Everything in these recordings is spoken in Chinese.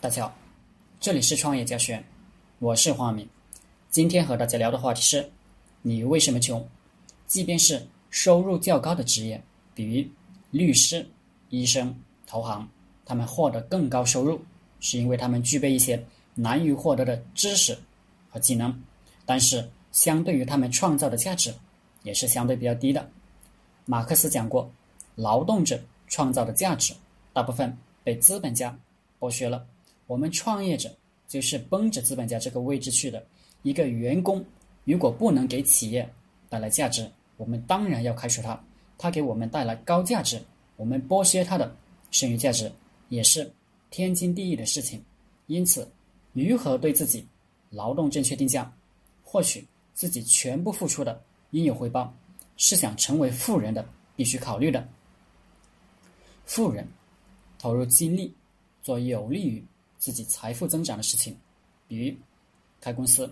大家好，这里是创业教学，我是黄明。今天和大家聊的话题是：你为什么穷？即便是收入较高的职业，比如律师、医生、投行，他们获得更高收入，是因为他们具备一些难于获得的知识和技能。但是，相对于他们创造的价值，也是相对比较低的。马克思讲过，劳动者创造的价值，大部分被资本家剥削了。我们创业者就是奔着资本家这个位置去的。一个员工如果不能给企业带来价值，我们当然要开除他。他给我们带来高价值，我们剥削他的剩余价值，也是天经地义的事情。因此，如何对自己劳动正确定价，获取自己全部付出的应有回报，是想成为富人的必须考虑的。富人投入精力做有利于。自己财富增长的事情，比如开公司、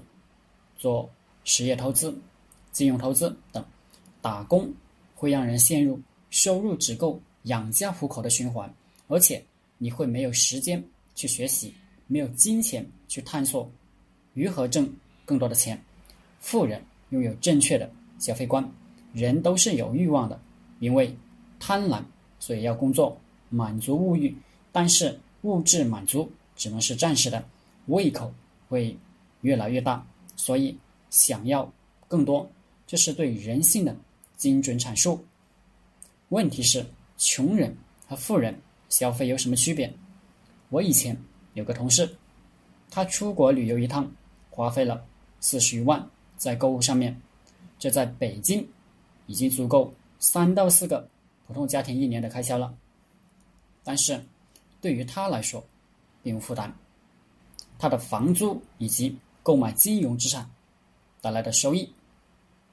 做实业投资、金融投资等。打工会让人陷入收入只够养家糊口的循环，而且你会没有时间去学习，没有金钱去探索如何挣更多的钱。富人拥有正确的消费观，人都是有欲望的，因为贪婪，所以要工作满足物欲，但是物质满足。只能是暂时的，胃口会越来越大，所以想要更多，这是对人性的精准阐述。问题是，穷人和富人消费有什么区别？我以前有个同事，他出国旅游一趟，花费了四十余万在购物上面，这在北京已经足够三到四个普通家庭一年的开销了。但是，对于他来说，并无负担，他的房租以及购买金融资产带来的收益，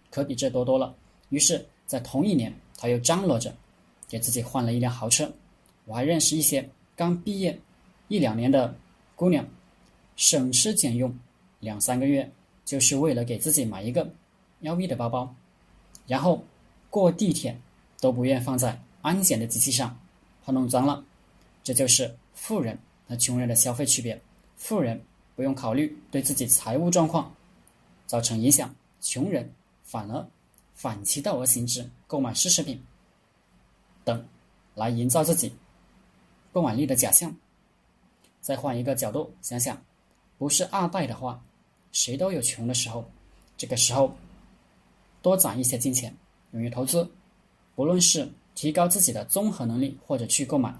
可比这多多了。于是，在同一年，他又张罗着给自己换了一辆豪车。我还认识一些刚毕业一两年的姑娘，省吃俭用两三个月，就是为了给自己买一个 LV 的包包，然后过地铁都不愿放在安检的机器上，怕弄脏了。这就是富人。和穷人的消费区别，富人不用考虑对自己财务状况造成影响，穷人反而反其道而行之，购买奢侈品等来营造自己购买力的假象。再换一个角度想想，不是二代的话，谁都有穷的时候。这个时候多攒一些金钱，用于投资，不论是提高自己的综合能力，或者去购买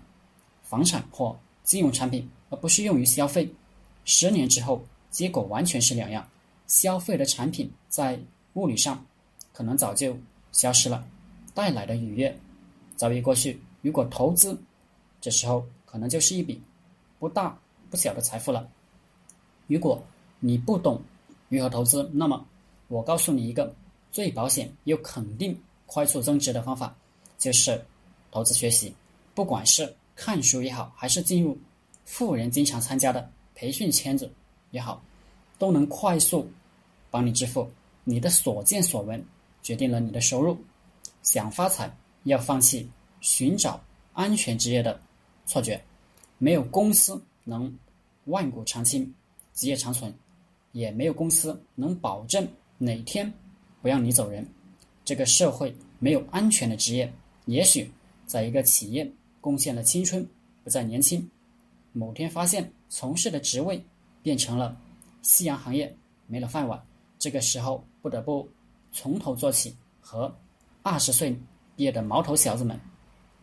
房产或。金融产品，而不是用于消费。十年之后，结果完全是两样。消费的产品在物理上可能早就消失了，带来的愉悦早已过去。如果投资，这时候可能就是一笔不大不小的财富了。如果你不懂如何投资，那么我告诉你一个最保险又肯定快速增值的方法，就是投资学习，不管是。看书也好，还是进入富人经常参加的培训圈子也好，都能快速帮你致富。你的所见所闻决定了你的收入。想发财，要放弃寻找安全职业的错觉。没有公司能万古长青、基业长存，也没有公司能保证哪天不让你走人。这个社会没有安全的职业。也许在一个企业。贡献了青春，不再年轻。某天发现从事的职位变成了夕阳行业，没了饭碗。这个时候不得不从头做起，和二十岁毕业的毛头小子们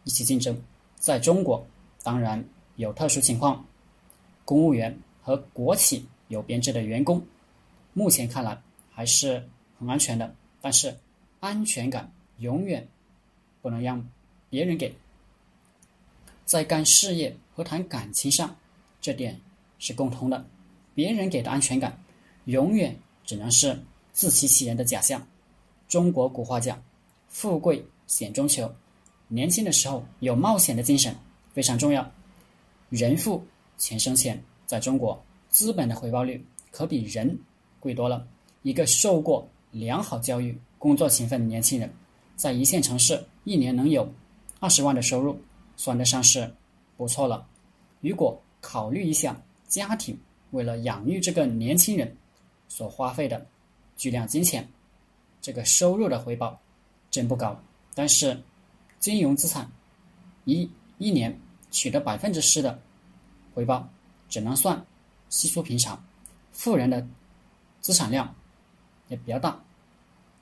一起竞争。在中国，当然有特殊情况，公务员和国企有编制的员工，目前看来还是很安全的。但是安全感永远不能让别人给。在干事业和谈感情上，这点是共通的。别人给的安全感，永远只能是自欺欺人的假象。中国古话讲：“富贵险中求。”年轻的时候有冒险的精神非常重要。人富钱生钱，在中国资本的回报率可比人贵多了。一个受过良好教育、工作勤奋的年轻人，在一线城市一年能有二十万的收入。算得上是不错了。如果考虑一下家庭为了养育这个年轻人所花费的巨量金钱，这个收入的回报真不高。但是，金融资产一一年取得百分之十的回报，只能算稀疏平常。富人的资产量也比较大，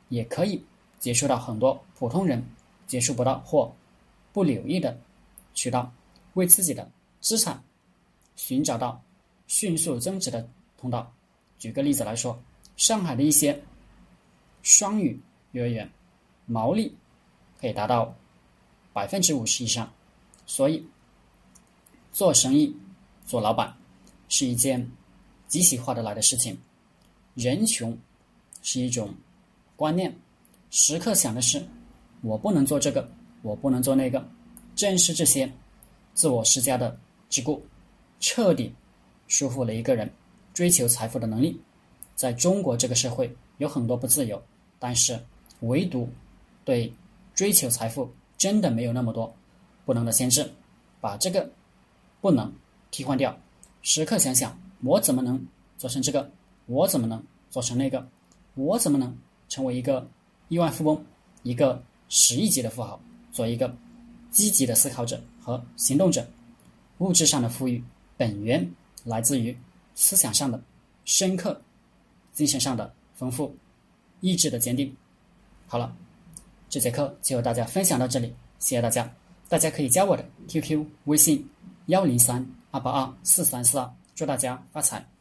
也可以接触到很多普通人接触不到或不留意的渠道，为自己的资产寻找到迅速增值的通道。举个例子来说，上海的一些双语幼儿园毛利。可以达到百分之五十以上，所以做生意、做老板是一件极其划得来的事情。人穷是一种观念，时刻想的是我不能做这个，我不能做那个。正是这些自我施加的桎梏，彻底束缚了一个人追求财富的能力。在中国这个社会，有很多不自由，但是唯独对。追求财富真的没有那么多不能的限制，把这个不能替换掉，时刻想想我怎么能做成这个，我怎么能做成那个，我怎么能成为一个亿万富翁，一个十亿级的富豪，做一个积极的思考者和行动者。物质上的富裕本源来自于思想上的深刻，精神上的丰富，意志的坚定。好了。这节课就和大家分享到这里，谢谢大家。大家可以加我的 QQ 微信幺零三二八二四三四二，祝大家发财。